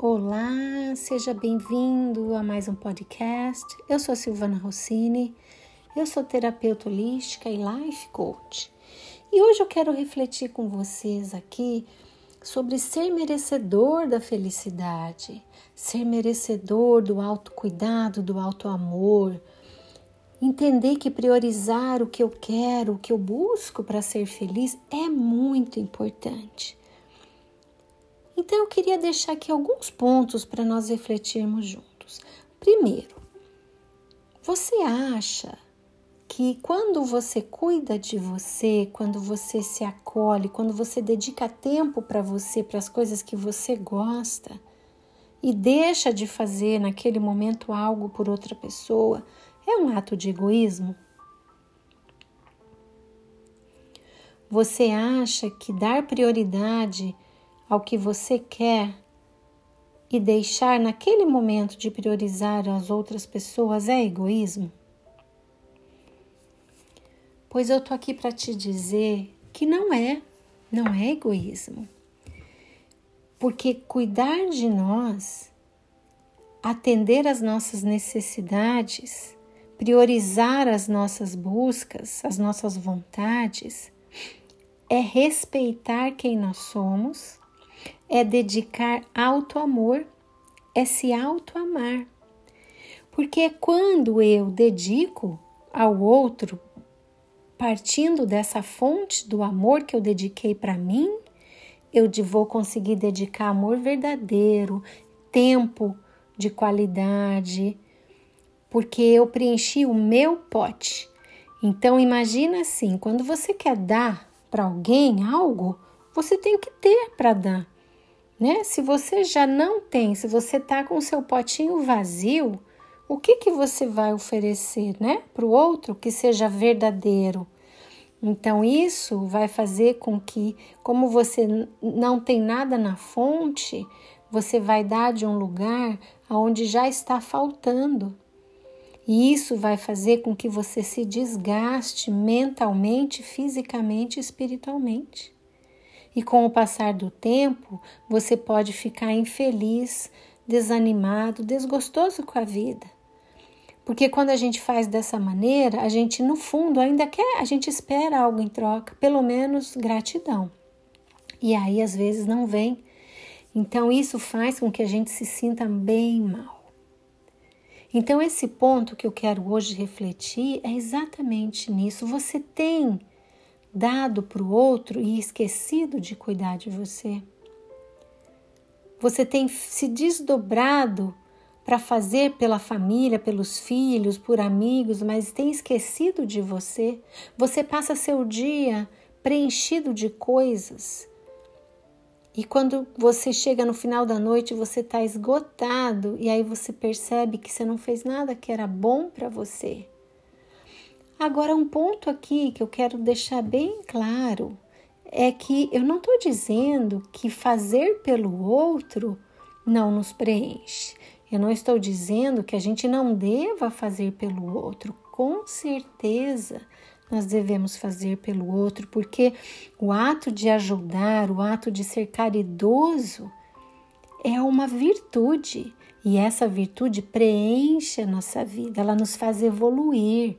Olá, seja bem-vindo a mais um podcast. Eu sou Silvana Rossini, eu sou terapeuta holística e life coach. E hoje eu quero refletir com vocês aqui sobre ser merecedor da felicidade, ser merecedor do autocuidado, do autoamor. Entender que priorizar o que eu quero, o que eu busco para ser feliz é muito importante. Então eu queria deixar aqui alguns pontos para nós refletirmos juntos. Primeiro, você acha que quando você cuida de você, quando você se acolhe, quando você dedica tempo para você, para as coisas que você gosta e deixa de fazer naquele momento algo por outra pessoa, é um ato de egoísmo? Você acha que dar prioridade ao que você quer e deixar naquele momento de priorizar as outras pessoas é egoísmo? Pois eu tô aqui para te dizer que não é, não é egoísmo. Porque cuidar de nós, atender às nossas necessidades, priorizar as nossas buscas, as nossas vontades, é respeitar quem nós somos é dedicar alto amor, é se auto amar. Porque quando eu dedico ao outro, partindo dessa fonte do amor que eu dediquei para mim, eu vou conseguir dedicar amor verdadeiro, tempo de qualidade, porque eu preenchi o meu pote. Então imagina assim, quando você quer dar para alguém algo, você tem que ter para dar né? Se você já não tem, se você tá com o seu potinho vazio, o que que você vai oferecer, né, para o outro que seja verdadeiro? Então isso vai fazer com que, como você não tem nada na fonte, você vai dar de um lugar aonde já está faltando. E isso vai fazer com que você se desgaste mentalmente, fisicamente e espiritualmente. E com o passar do tempo, você pode ficar infeliz, desanimado, desgostoso com a vida. Porque quando a gente faz dessa maneira, a gente no fundo ainda quer, a gente espera algo em troca, pelo menos gratidão. E aí às vezes não vem. Então isso faz com que a gente se sinta bem mal. Então esse ponto que eu quero hoje refletir é exatamente nisso. Você tem dado para o outro e esquecido de cuidar de você. Você tem se desdobrado para fazer pela família, pelos filhos, por amigos, mas tem esquecido de você. Você passa seu dia preenchido de coisas. E quando você chega no final da noite, você está esgotado e aí você percebe que você não fez nada que era bom para você. Agora, um ponto aqui que eu quero deixar bem claro é que eu não estou dizendo que fazer pelo outro não nos preenche. Eu não estou dizendo que a gente não deva fazer pelo outro. Com certeza nós devemos fazer pelo outro, porque o ato de ajudar, o ato de ser caridoso é uma virtude e essa virtude preenche a nossa vida, ela nos faz evoluir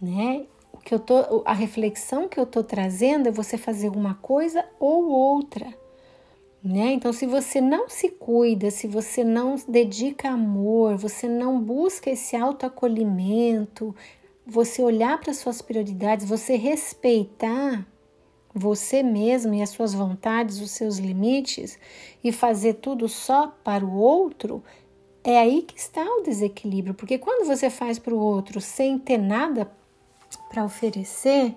né? O que eu tô, a reflexão que eu tô trazendo é você fazer uma coisa ou outra, né? Então, se você não se cuida, se você não dedica amor, você não busca esse autoacolhimento, você olhar para suas prioridades, você respeitar você mesmo e as suas vontades, os seus limites e fazer tudo só para o outro, é aí que está o desequilíbrio, porque quando você faz para o outro sem ter nada para oferecer,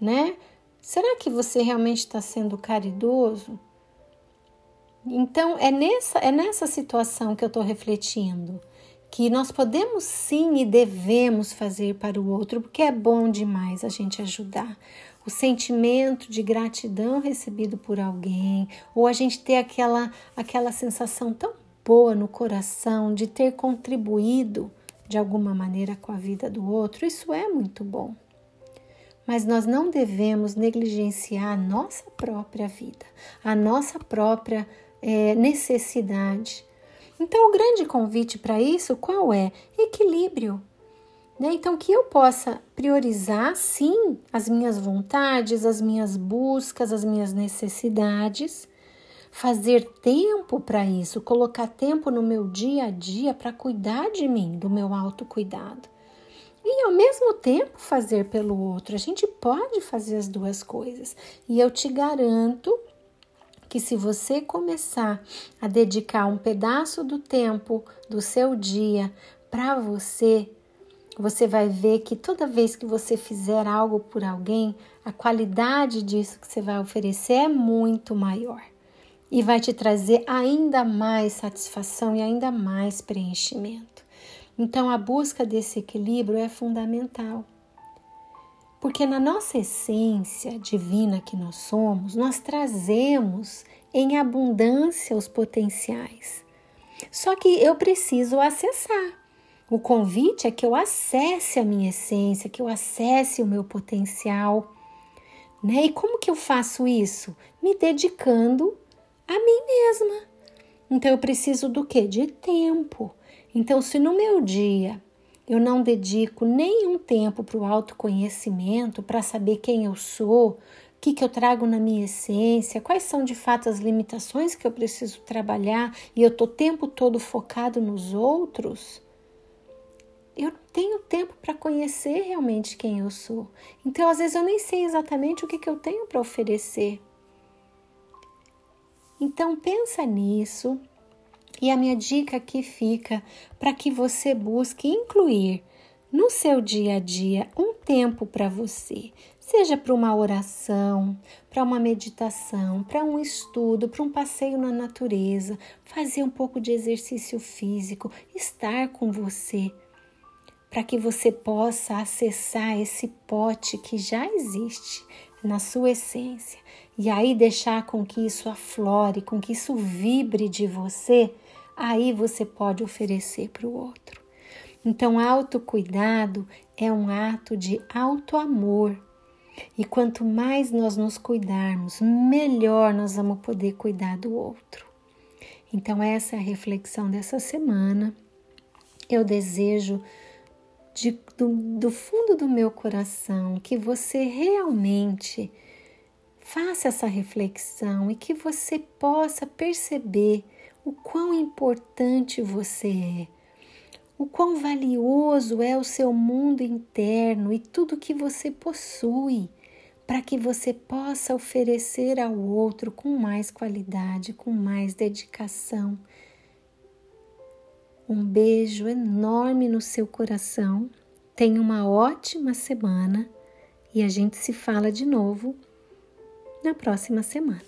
né? Será que você realmente está sendo caridoso? Então é nessa, é nessa situação que eu estou refletindo que nós podemos sim e devemos fazer para o outro, porque é bom demais a gente ajudar. O sentimento de gratidão recebido por alguém, ou a gente ter aquela, aquela sensação tão boa no coração de ter contribuído de alguma maneira com a vida do outro, isso é muito bom. Mas nós não devemos negligenciar a nossa própria vida, a nossa própria é, necessidade. Então, o grande convite para isso qual é? Equilíbrio. Né? Então, que eu possa priorizar, sim, as minhas vontades, as minhas buscas, as minhas necessidades, fazer tempo para isso, colocar tempo no meu dia a dia para cuidar de mim, do meu autocuidado. E ao mesmo tempo fazer pelo outro. A gente pode fazer as duas coisas. E eu te garanto que se você começar a dedicar um pedaço do tempo do seu dia para você, você vai ver que toda vez que você fizer algo por alguém, a qualidade disso que você vai oferecer é muito maior e vai te trazer ainda mais satisfação e ainda mais preenchimento. Então, a busca desse equilíbrio é fundamental. Porque na nossa essência divina que nós somos, nós trazemos em abundância os potenciais. Só que eu preciso acessar. O convite é que eu acesse a minha essência, que eu acesse o meu potencial. Né? E como que eu faço isso? Me dedicando a mim mesma. Então eu preciso do que? De tempo. Então, se no meu dia eu não dedico nenhum tempo para o autoconhecimento, para saber quem eu sou, o que, que eu trago na minha essência, quais são de fato as limitações que eu preciso trabalhar e eu estou o tempo todo focado nos outros, eu não tenho tempo para conhecer realmente quem eu sou. Então, às vezes, eu nem sei exatamente o que, que eu tenho para oferecer. Então, pensa nisso. E a minha dica aqui fica para que você busque incluir no seu dia a dia um tempo para você, seja para uma oração, para uma meditação, para um estudo, para um passeio na natureza, fazer um pouco de exercício físico, estar com você, para que você possa acessar esse pote que já existe na sua essência e aí deixar com que isso aflore, com que isso vibre de você aí você pode oferecer para o outro. Então, autocuidado é um ato de auto-amor. E quanto mais nós nos cuidarmos, melhor nós vamos poder cuidar do outro. Então, essa é a reflexão dessa semana. Eu desejo de, do, do fundo do meu coração que você realmente faça essa reflexão e que você possa perceber o quão importante você é, o quão valioso é o seu mundo interno e tudo que você possui, para que você possa oferecer ao outro com mais qualidade, com mais dedicação. Um beijo enorme no seu coração. Tenha uma ótima semana e a gente se fala de novo na próxima semana.